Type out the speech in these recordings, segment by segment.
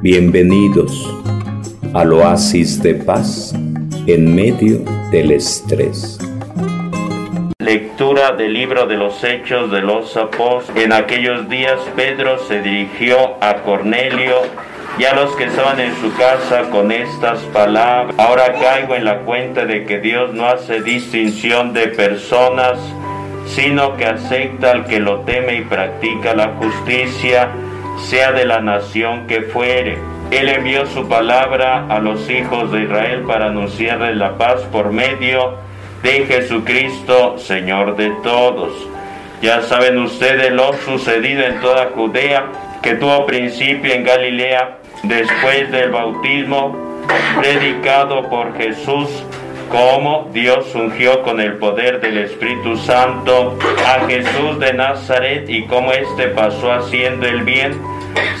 Bienvenidos al oasis de paz en medio del estrés. Lectura del libro de los Hechos de los Apóstoles. En aquellos días Pedro se dirigió a Cornelio y a los que estaban en su casa con estas palabras. Ahora caigo en la cuenta de que Dios no hace distinción de personas, sino que acepta al que lo teme y practica la justicia, sea de la nación que fuere. Él envió su palabra a los hijos de Israel para anunciarles la paz por medio de Jesucristo, Señor de todos. Ya saben ustedes lo sucedido en toda Judea, que tuvo principio en Galilea después del bautismo predicado por Jesús, como Dios ungió con el poder del Espíritu Santo a Jesús de Nazaret y cómo éste pasó haciendo el bien,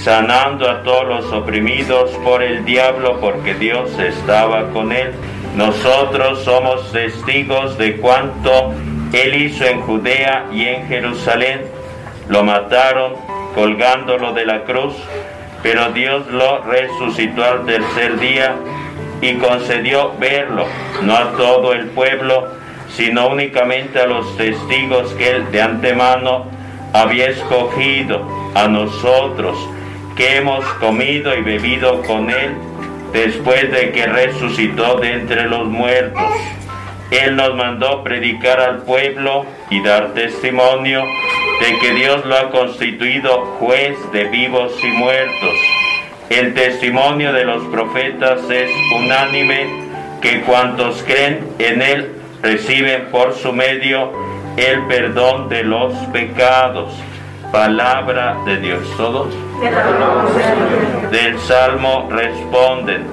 sanando a todos los oprimidos por el diablo, porque Dios estaba con él. Nosotros somos testigos de cuanto él hizo en Judea y en Jerusalén. Lo mataron colgándolo de la cruz pero Dios lo resucitó al tercer día y concedió verlo, no a todo el pueblo, sino únicamente a los testigos que él de antemano había escogido, a nosotros, que hemos comido y bebido con él después de que resucitó de entre los muertos. Él nos mandó predicar al pueblo y dar testimonio de que Dios lo ha constituido juez de vivos y muertos. El testimonio de los profetas es unánime que cuantos creen en Él reciben por su medio el perdón de los pecados. Palabra de Dios. ¿Todos? Del Salmo responden.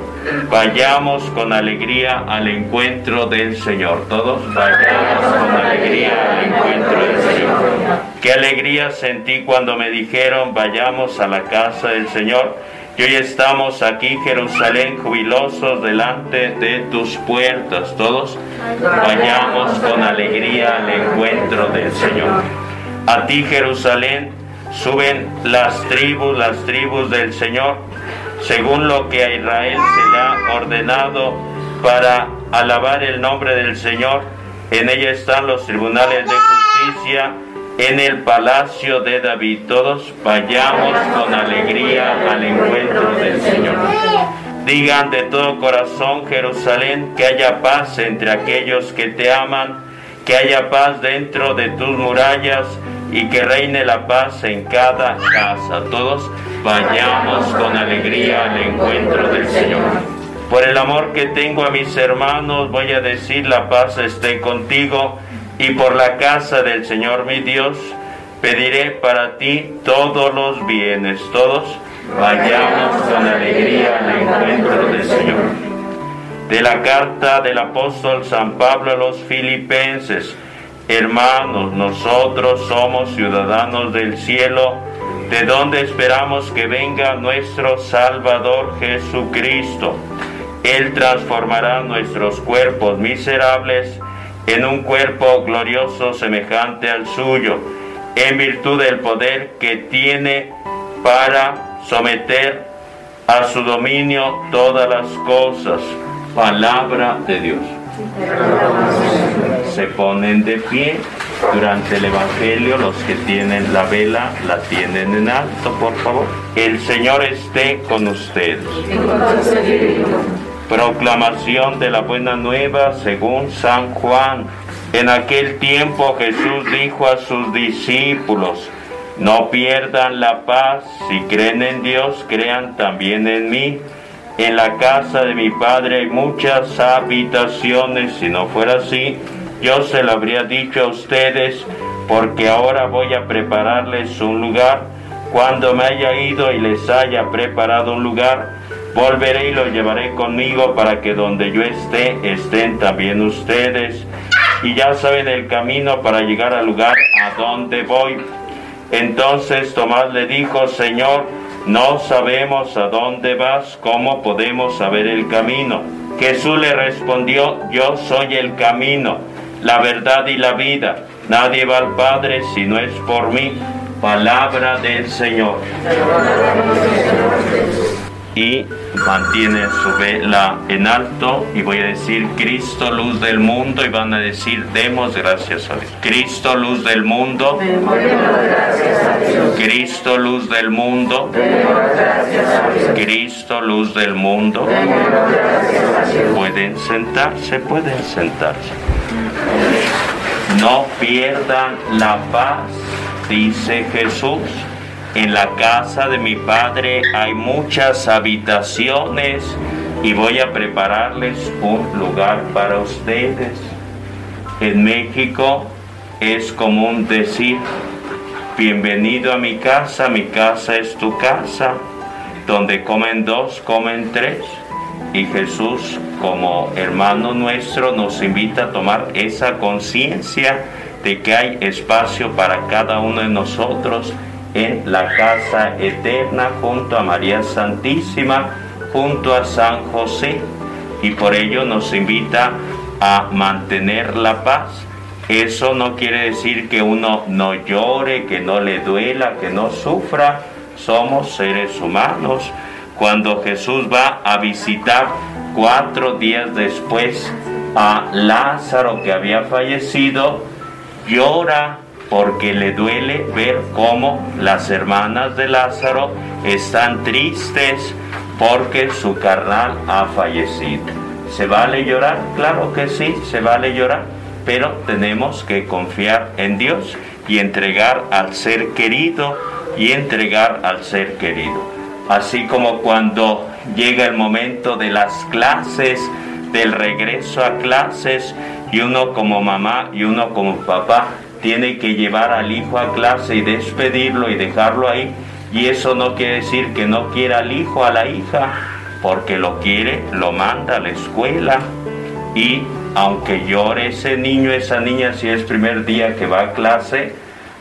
Vayamos con alegría al encuentro del Señor. Todos vayamos con alegría al encuentro del Señor. Qué alegría sentí cuando me dijeron vayamos a la casa del Señor. Y hoy estamos aquí, Jerusalén, jubilosos delante de tus puertas. Todos vayamos con alegría al encuentro del Señor. A ti, Jerusalén, suben las tribus, las tribus del Señor según lo que a Israel se le ha ordenado para alabar el nombre del Señor. En ella están los tribunales de justicia en el palacio de David. Todos vayamos con alegría al encuentro del Señor. Digan de todo corazón, Jerusalén, que haya paz entre aquellos que te aman, que haya paz dentro de tus murallas y que reine la paz en cada casa. Todos vayamos con alegría al encuentro del Señor. Por el amor que tengo a mis hermanos, voy a decir la paz esté contigo y por la casa del Señor mi Dios, pediré para ti todos los bienes. Todos vayamos con alegría al encuentro del Señor. De la carta del apóstol San Pablo a los filipenses, hermanos, nosotros somos ciudadanos del cielo, de donde esperamos que venga nuestro Salvador Jesucristo. Él transformará nuestros cuerpos miserables en un cuerpo glorioso semejante al suyo, en virtud del poder que tiene para someter a su dominio todas las cosas. Palabra de Dios. Se ponen de pie durante el Evangelio, los que tienen la vela la tienen en alto, por favor. El Señor esté con ustedes. Proclamación de la buena nueva según San Juan. En aquel tiempo Jesús dijo a sus discípulos, no pierdan la paz, si creen en Dios, crean también en mí. En la casa de mi Padre hay muchas habitaciones, si no fuera así, yo se lo habría dicho a ustedes, porque ahora voy a prepararles un lugar. Cuando me haya ido y les haya preparado un lugar, volveré y lo llevaré conmigo para que donde yo esté, estén también ustedes. Y ya saben el camino para llegar al lugar a donde voy. Entonces Tomás le dijo, Señor, no sabemos a dónde vas, ¿cómo podemos saber el camino? Jesús le respondió, yo soy el camino la verdad y la vida. Nadie va al Padre si no es por mí. Palabra del Señor. Y mantienen su vela en alto y voy a decir Cristo luz del mundo y van a decir demos gracias a Dios. Cristo luz del mundo. Cristo luz del mundo. Cristo luz del mundo. Pueden sentarse, pueden sentarse. No pierdan la paz, dice Jesús en la casa de mi Padre hay muchas habitaciones y voy a prepararles un lugar para ustedes. En México es común decir, bienvenido a mi casa, mi casa es tu casa, donde comen dos, comen tres. Y Jesús, como hermano nuestro, nos invita a tomar esa conciencia de que hay espacio para cada uno de nosotros en la casa eterna junto a María Santísima, junto a San José. Y por ello nos invita a mantener la paz. Eso no quiere decir que uno no llore, que no le duela, que no sufra. Somos seres humanos. Cuando Jesús va a visitar cuatro días después a Lázaro que había fallecido, llora porque le duele ver cómo las hermanas de Lázaro están tristes porque su carnal ha fallecido. ¿Se vale llorar? Claro que sí, se vale llorar, pero tenemos que confiar en Dios y entregar al ser querido y entregar al ser querido. Así como cuando llega el momento de las clases, del regreso a clases, y uno como mamá y uno como papá tiene que llevar al hijo a clase y despedirlo y dejarlo ahí. Y eso no quiere decir que no quiera al hijo, a la hija, porque lo quiere, lo manda a la escuela. Y aunque llore ese niño, esa niña, si es primer día que va a clase,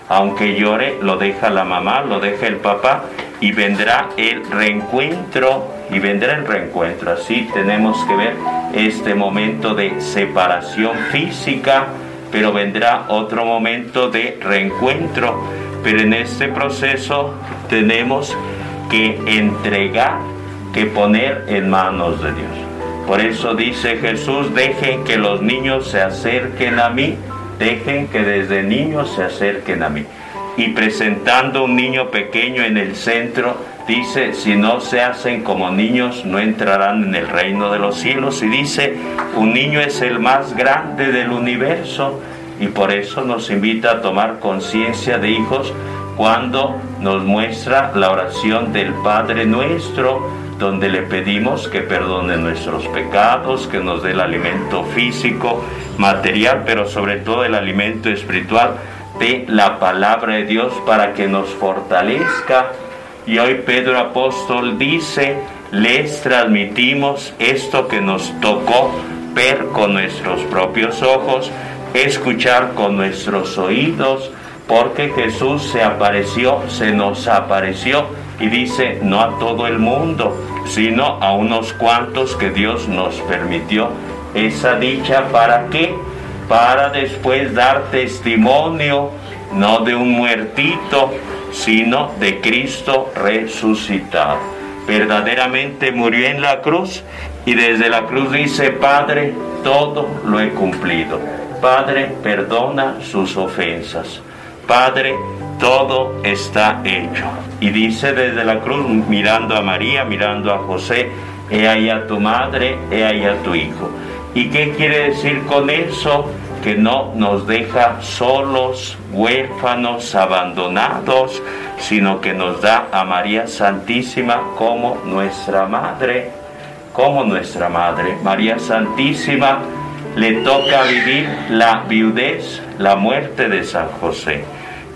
aunque llore, lo deja la mamá, lo deja el papá y vendrá el reencuentro y vendrá el reencuentro. Así tenemos que ver este momento de separación física pero vendrá otro momento de reencuentro. Pero en este proceso tenemos que entregar, que poner en manos de Dios. Por eso dice Jesús, dejen que los niños se acerquen a mí, dejen que desde niños se acerquen a mí. Y presentando un niño pequeño en el centro, dice, si no se hacen como niños, no entrarán en el reino de los cielos. Y dice, un niño es el más grande del universo y por eso nos invita a tomar conciencia de hijos cuando nos muestra la oración del Padre nuestro, donde le pedimos que perdone nuestros pecados, que nos dé el alimento físico, material, pero sobre todo el alimento espiritual de la palabra de Dios para que nos fortalezca y hoy Pedro Apóstol dice, les transmitimos esto que nos tocó ver con nuestros propios ojos, escuchar con nuestros oídos, porque Jesús se apareció, se nos apareció y dice, no a todo el mundo, sino a unos cuantos que Dios nos permitió esa dicha. ¿Para qué? Para después dar testimonio, no de un muertito, sino de Cristo resucitado. Verdaderamente murió en la cruz y desde la cruz dice, Padre, todo lo he cumplido. Padre, perdona sus ofensas. Padre, todo está hecho. Y dice desde la cruz, mirando a María, mirando a José, he ahí a tu madre, he ahí a tu hijo. ¿Y qué quiere decir con eso? Que no nos deja solos, huérfanos, abandonados, sino que nos da a María Santísima como nuestra madre, como nuestra madre. María Santísima le toca vivir la viudez, la muerte de San José.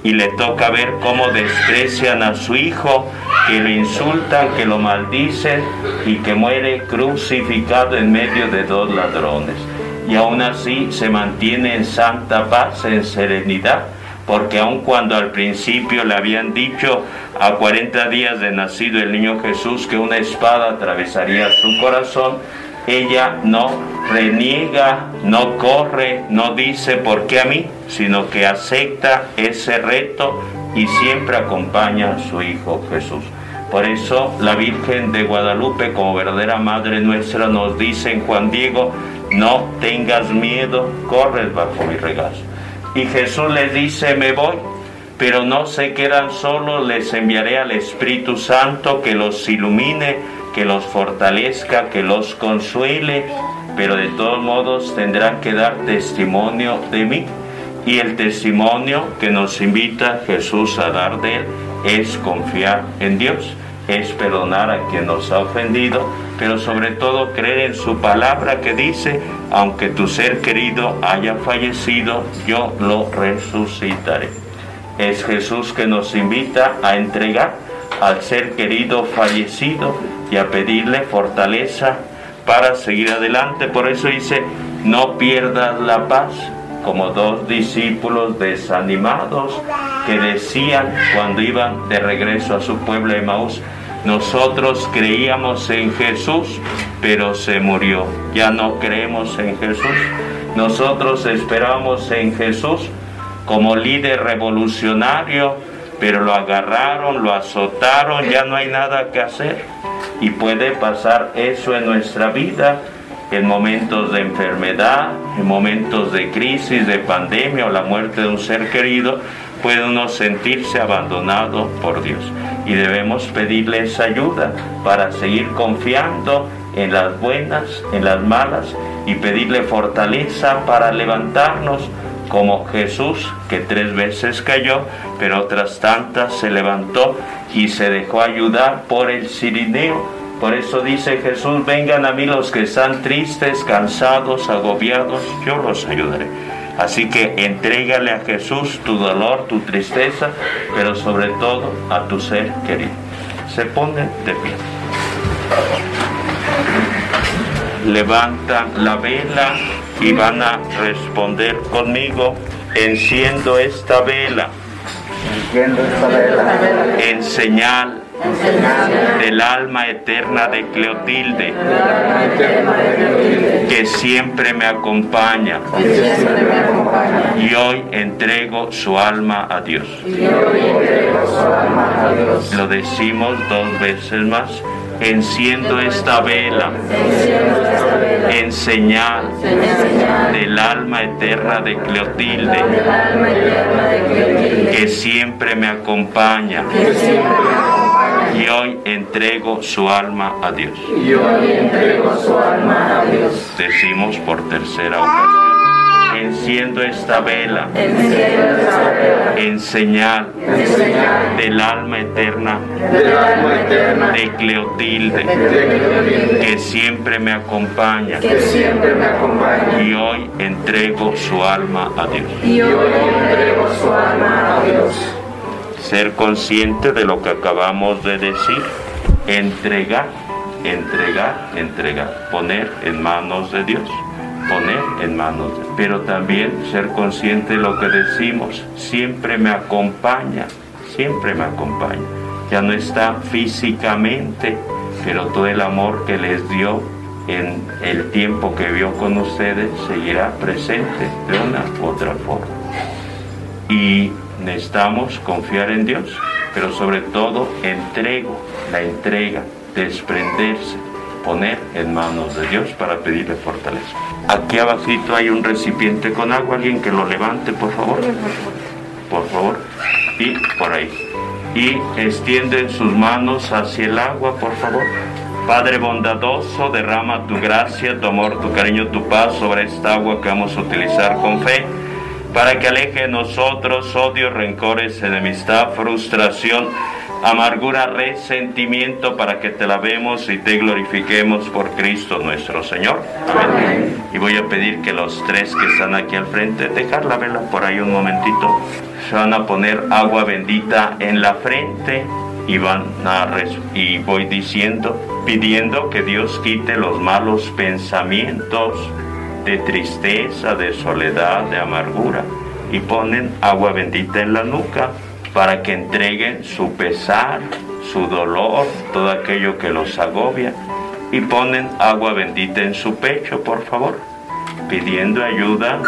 Y le toca ver cómo desprecian a su hijo, que lo insultan, que lo maldicen y que muere crucificado en medio de dos ladrones y aún así se mantiene en santa paz, en serenidad, porque aun cuando al principio le habían dicho a 40 días de nacido el niño Jesús que una espada atravesaría su corazón, ella no reniega, no corre, no dice por qué a mí, sino que acepta ese reto y siempre acompaña a su Hijo Jesús. Por eso la Virgen de Guadalupe, como verdadera Madre nuestra, nos dice en Juan Diego, no tengas miedo, corres bajo mi regazo. Y Jesús les dice, me voy, pero no se quedan solos, les enviaré al Espíritu Santo que los ilumine, que los fortalezca, que los consuele, pero de todos modos tendrán que dar testimonio de mí. Y el testimonio que nos invita Jesús a dar de él es confiar en Dios, es perdonar a quien nos ha ofendido, pero sobre todo creer en su palabra que dice, aunque tu ser querido haya fallecido, yo lo resucitaré. Es Jesús que nos invita a entregar al ser querido fallecido y a pedirle fortaleza para seguir adelante. Por eso dice, no pierdas la paz, como dos discípulos desanimados que decían cuando iban de regreso a su pueblo de Maús, nosotros creíamos en Jesús, pero se murió. Ya no creemos en Jesús. Nosotros esperamos en Jesús como líder revolucionario, pero lo agarraron, lo azotaron, ya no hay nada que hacer. Y puede pasar eso en nuestra vida en momentos de enfermedad, en momentos de crisis, de pandemia o la muerte de un ser querido, puede uno sentirse abandonado por Dios. Y debemos pedirle esa ayuda para seguir confiando en las buenas, en las malas, y pedirle fortaleza para levantarnos como Jesús, que tres veces cayó, pero otras tantas se levantó y se dejó ayudar por el Sirineo por eso dice Jesús, vengan a mí los que están tristes, cansados, agobiados, yo los ayudaré. Así que entrégale a Jesús tu dolor, tu tristeza, pero sobre todo a tu ser querido. Se pone de pie. Levantan la vela y van a responder conmigo, enciendo esta vela. Enciendo esta vela. En señal del alma eterna de Cleotilde, que siempre me acompaña. Y hoy entrego su alma a Dios. Lo decimos dos veces más. Enciendo esta vela en señal del alma eterna de Cleotilde, que siempre me acompaña y hoy entrego su alma a Dios. Y hoy entrego su alma a Dios. Decimos por tercera ocasión. Enciendo esta vela, en señal, del alma eterna, de Cleotilde, que siempre me acompaña, y hoy entrego su alma a Dios. Y hoy entrego su alma a Dios ser consciente de lo que acabamos de decir, entregar, entregar, entregar, poner en manos de Dios, poner en manos de Dios. Pero también ser consciente de lo que decimos, siempre me acompaña, siempre me acompaña. Ya no está físicamente, pero todo el amor que les dio en el tiempo que vio con ustedes seguirá presente de una u otra forma. Y necesitamos confiar en Dios, pero sobre todo entrego, la entrega, desprenderse, poner en manos de Dios para pedirle fortaleza. Aquí abajito hay un recipiente con agua, alguien que lo levante, por favor. Por favor. Y por ahí. Y extienden sus manos hacia el agua, por favor. Padre bondadoso, derrama tu gracia, tu amor, tu cariño, tu paz sobre esta agua que vamos a utilizar con fe para que aleje de nosotros odios, rencores, enemistad, frustración, amargura, resentimiento, para que te lavemos y te glorifiquemos por Cristo nuestro Señor. Amén. Y voy a pedir que los tres que están aquí al frente, dejar la vela por ahí un momentito, se van a poner agua bendita en la frente y van a y voy diciendo, pidiendo que Dios quite los malos pensamientos, de tristeza, de soledad, de amargura, y ponen agua bendita en la nuca para que entreguen su pesar, su dolor, todo aquello que los agobia, y ponen agua bendita en su pecho, por favor, pidiendo ayuda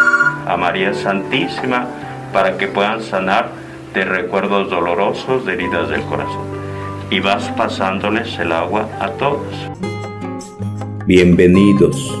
a María Santísima para que puedan sanar de recuerdos dolorosos, de heridas del corazón. y vas pasándoles el agua a todos. Bienvenidos